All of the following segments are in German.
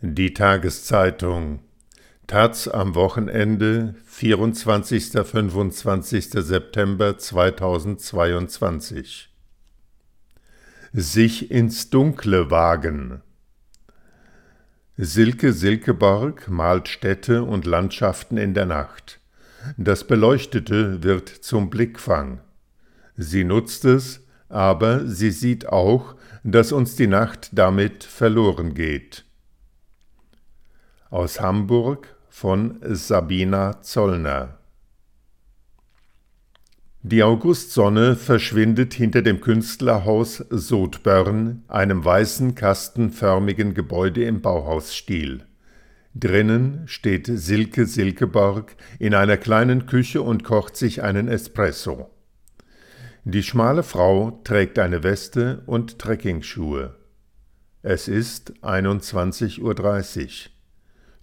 Die Tageszeitung Taz am Wochenende 24. 25. September 2022 Sich ins Dunkle wagen Silke Silkeborg malt Städte und Landschaften in der Nacht. Das Beleuchtete wird zum Blickfang. Sie nutzt es, aber sie sieht auch, dass uns die Nacht damit verloren geht aus Hamburg von Sabina Zollner. Die Augustsonne verschwindet hinter dem Künstlerhaus Sodbörn, einem weißen kastenförmigen Gebäude im Bauhausstil. Drinnen steht Silke Silkeborg in einer kleinen Küche und kocht sich einen Espresso. Die schmale Frau trägt eine Weste und Trekkingschuhe. Es ist 21.30 Uhr.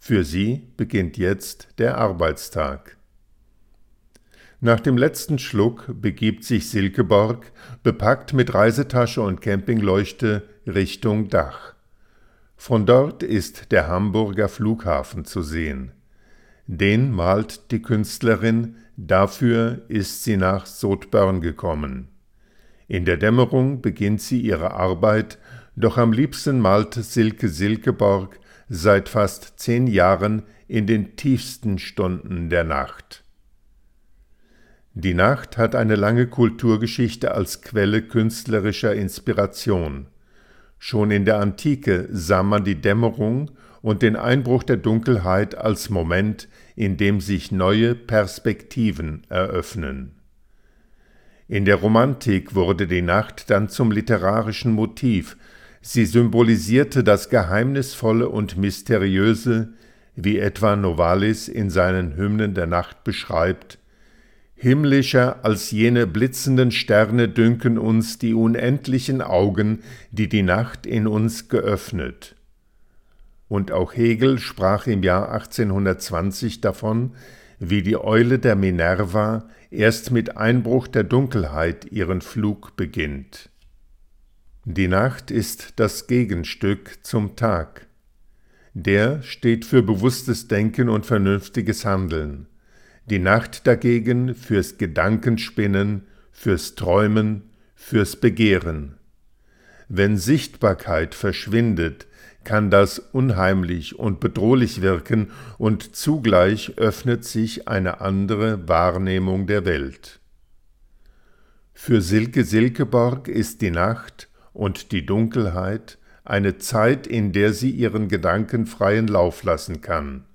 Für sie beginnt jetzt der Arbeitstag. Nach dem letzten Schluck begibt sich Silkeborg, bepackt mit Reisetasche und Campingleuchte, Richtung Dach. Von dort ist der Hamburger Flughafen zu sehen. Den malt die Künstlerin, dafür ist sie nach Sodbörn gekommen. In der Dämmerung beginnt sie ihre Arbeit, doch am liebsten malt Silke Silkeborg seit fast zehn Jahren in den tiefsten Stunden der Nacht. Die Nacht hat eine lange Kulturgeschichte als Quelle künstlerischer Inspiration. Schon in der Antike sah man die Dämmerung und den Einbruch der Dunkelheit als Moment, in dem sich neue Perspektiven eröffnen. In der Romantik wurde die Nacht dann zum literarischen Motiv, Sie symbolisierte das Geheimnisvolle und Mysteriöse, wie etwa Novalis in seinen Hymnen der Nacht beschreibt, Himmlischer als jene blitzenden Sterne dünken uns die unendlichen Augen, die die Nacht in uns geöffnet. Und auch Hegel sprach im Jahr 1820 davon, wie die Eule der Minerva erst mit Einbruch der Dunkelheit ihren Flug beginnt. Die Nacht ist das Gegenstück zum Tag. Der steht für bewusstes Denken und vernünftiges Handeln. Die Nacht dagegen fürs Gedankenspinnen, fürs Träumen, fürs Begehren. Wenn Sichtbarkeit verschwindet, kann das unheimlich und bedrohlich wirken und zugleich öffnet sich eine andere Wahrnehmung der Welt. Für Silke Silkeborg ist die Nacht und die Dunkelheit eine Zeit, in der sie ihren Gedanken freien Lauf lassen kann.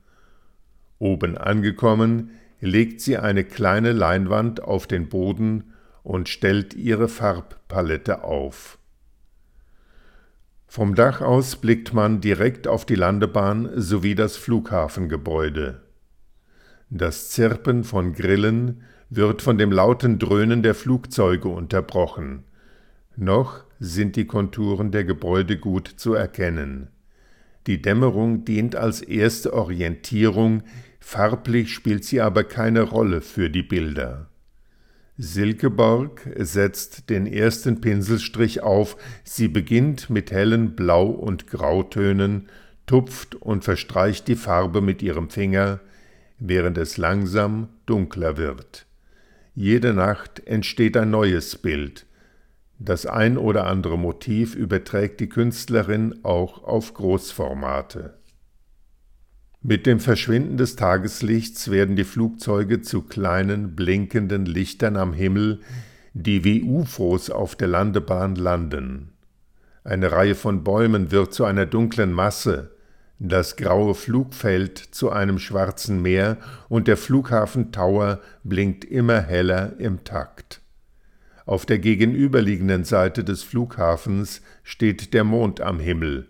Oben angekommen, legt sie eine kleine Leinwand auf den Boden und stellt ihre Farbpalette auf. Vom Dach aus blickt man direkt auf die Landebahn sowie das Flughafengebäude. Das Zirpen von Grillen wird von dem lauten Dröhnen der Flugzeuge unterbrochen. Noch sind die Konturen der Gebäude gut zu erkennen. Die Dämmerung dient als erste Orientierung, farblich spielt sie aber keine Rolle für die Bilder. Silkeborg setzt den ersten Pinselstrich auf, sie beginnt mit hellen Blau- und Grautönen, tupft und verstreicht die Farbe mit ihrem Finger, während es langsam dunkler wird. Jede Nacht entsteht ein neues Bild, das ein oder andere Motiv überträgt die Künstlerin auch auf Großformate. Mit dem Verschwinden des Tageslichts werden die Flugzeuge zu kleinen blinkenden Lichtern am Himmel, die wie UFOs auf der Landebahn landen. Eine Reihe von Bäumen wird zu einer dunklen Masse, das graue Flugfeld zu einem schwarzen Meer und der Flughafen Tower blinkt immer heller im Takt. Auf der gegenüberliegenden Seite des Flughafens steht der Mond am Himmel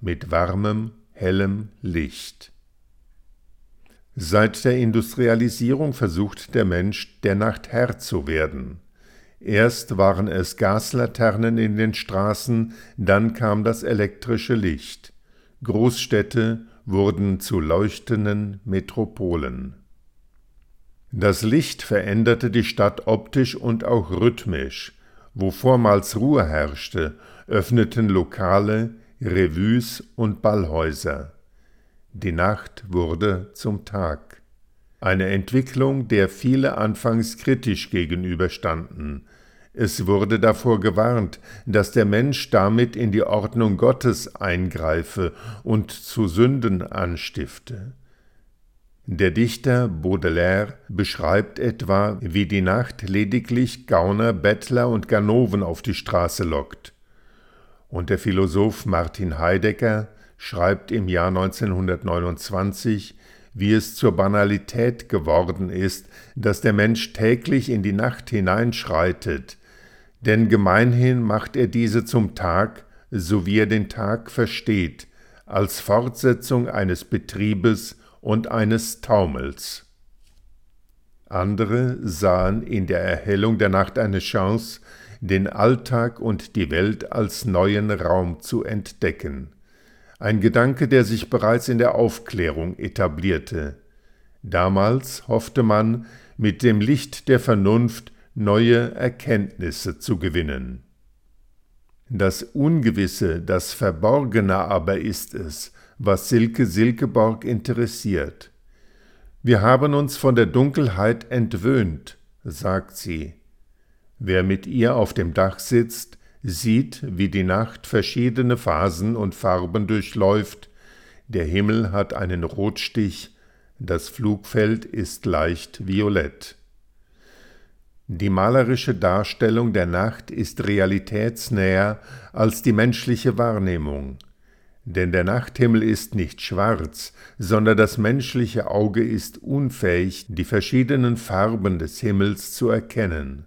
mit warmem, hellem Licht. Seit der Industrialisierung versucht der Mensch, der Nacht Herr zu werden. Erst waren es Gaslaternen in den Straßen, dann kam das elektrische Licht. Großstädte wurden zu leuchtenden Metropolen. Das Licht veränderte die Stadt optisch und auch rhythmisch. Wo vormals Ruhe herrschte, öffneten Lokale, Revues und Ballhäuser. Die Nacht wurde zum Tag. Eine Entwicklung, der viele anfangs kritisch gegenüberstanden. Es wurde davor gewarnt, dass der Mensch damit in die Ordnung Gottes eingreife und zu Sünden anstifte. Der Dichter Baudelaire beschreibt etwa, wie die Nacht lediglich Gauner, Bettler und Ganoven auf die Straße lockt. Und der Philosoph Martin Heidegger schreibt im Jahr 1929, wie es zur Banalität geworden ist, dass der Mensch täglich in die Nacht hineinschreitet, denn gemeinhin macht er diese zum Tag, so wie er den Tag versteht, als Fortsetzung eines Betriebes und eines Taumels. Andere sahen in der Erhellung der Nacht eine Chance, den Alltag und die Welt als neuen Raum zu entdecken. Ein Gedanke, der sich bereits in der Aufklärung etablierte. Damals hoffte man, mit dem Licht der Vernunft neue Erkenntnisse zu gewinnen. Das Ungewisse, das Verborgene aber ist es, was Silke Silkeborg interessiert. Wir haben uns von der Dunkelheit entwöhnt, sagt sie. Wer mit ihr auf dem Dach sitzt, sieht, wie die Nacht verschiedene Phasen und Farben durchläuft, der Himmel hat einen Rotstich, das Flugfeld ist leicht violett. Die malerische Darstellung der Nacht ist realitätsnäher als die menschliche Wahrnehmung. Denn der Nachthimmel ist nicht schwarz, sondern das menschliche Auge ist unfähig, die verschiedenen Farben des Himmels zu erkennen.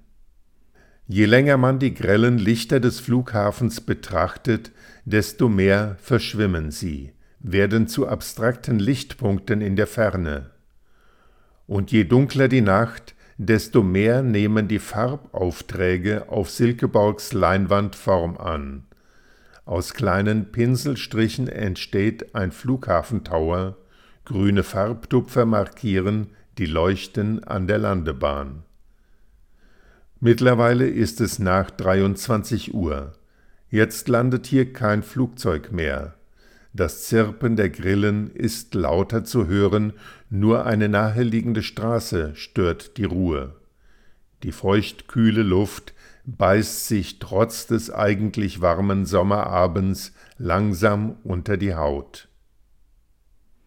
Je länger man die grellen Lichter des Flughafens betrachtet, desto mehr verschwimmen sie, werden zu abstrakten Lichtpunkten in der Ferne. Und je dunkler die Nacht, desto mehr nehmen die Farbaufträge auf Silkeborgs Leinwand Form an. Aus kleinen Pinselstrichen entsteht ein Flughafentower, grüne Farbtupfer markieren die Leuchten an der Landebahn. Mittlerweile ist es nach 23 Uhr. Jetzt landet hier kein Flugzeug mehr. Das Zirpen der Grillen ist lauter zu hören, nur eine naheliegende Straße stört die Ruhe. Die feuchtkühle Luft beißt sich trotz des eigentlich warmen Sommerabends langsam unter die Haut.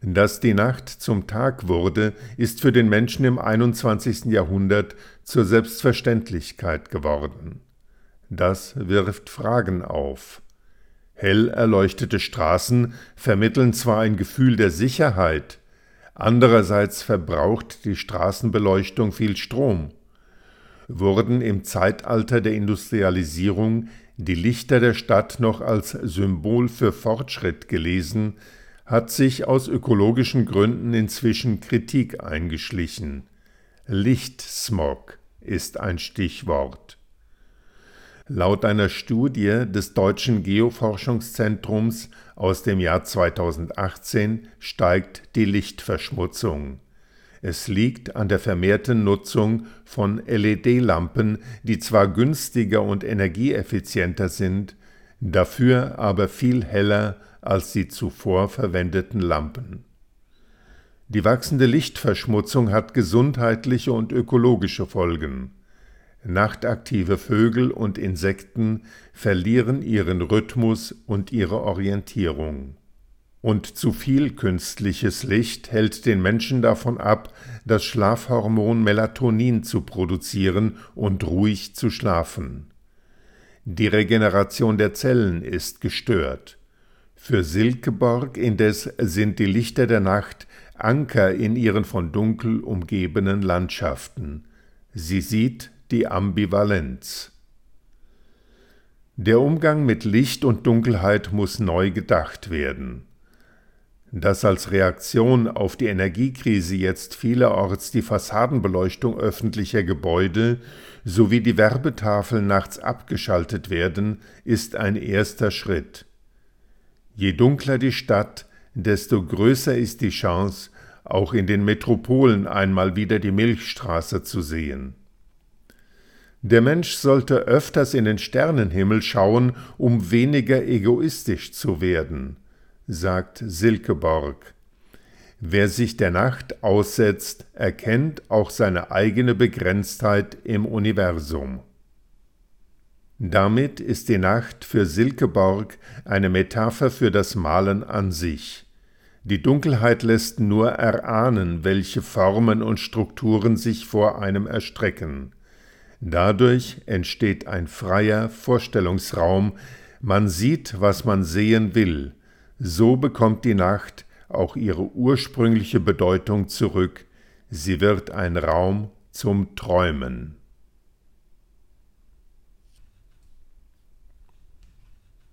Dass die Nacht zum Tag wurde, ist für den Menschen im 21. Jahrhundert zur Selbstverständlichkeit geworden. Das wirft Fragen auf. Hell erleuchtete Straßen vermitteln zwar ein Gefühl der Sicherheit, andererseits verbraucht die Straßenbeleuchtung viel Strom wurden im Zeitalter der Industrialisierung die Lichter der Stadt noch als Symbol für Fortschritt gelesen, hat sich aus ökologischen Gründen inzwischen Kritik eingeschlichen. Lichtsmog ist ein Stichwort. Laut einer Studie des Deutschen Geoforschungszentrums aus dem Jahr 2018 steigt die Lichtverschmutzung. Es liegt an der vermehrten Nutzung von LED-Lampen, die zwar günstiger und energieeffizienter sind, dafür aber viel heller als die zuvor verwendeten Lampen. Die wachsende Lichtverschmutzung hat gesundheitliche und ökologische Folgen. Nachtaktive Vögel und Insekten verlieren ihren Rhythmus und ihre Orientierung und zu viel künstliches Licht hält den Menschen davon ab, das Schlafhormon Melatonin zu produzieren und ruhig zu schlafen. Die Regeneration der Zellen ist gestört. Für Silkeborg indes sind die Lichter der Nacht Anker in ihren von Dunkel umgebenen Landschaften. Sie sieht die Ambivalenz. Der Umgang mit Licht und Dunkelheit muss neu gedacht werden dass als Reaktion auf die Energiekrise jetzt vielerorts die Fassadenbeleuchtung öffentlicher Gebäude sowie die Werbetafeln nachts abgeschaltet werden, ist ein erster Schritt. Je dunkler die Stadt, desto größer ist die Chance, auch in den Metropolen einmal wieder die Milchstraße zu sehen. Der Mensch sollte öfters in den Sternenhimmel schauen, um weniger egoistisch zu werden sagt Silkeborg. Wer sich der Nacht aussetzt, erkennt auch seine eigene Begrenztheit im Universum. Damit ist die Nacht für Silkeborg eine Metapher für das Malen an sich. Die Dunkelheit lässt nur erahnen, welche Formen und Strukturen sich vor einem erstrecken. Dadurch entsteht ein freier Vorstellungsraum, man sieht, was man sehen will. So bekommt die Nacht auch ihre ursprüngliche Bedeutung zurück, sie wird ein Raum zum Träumen.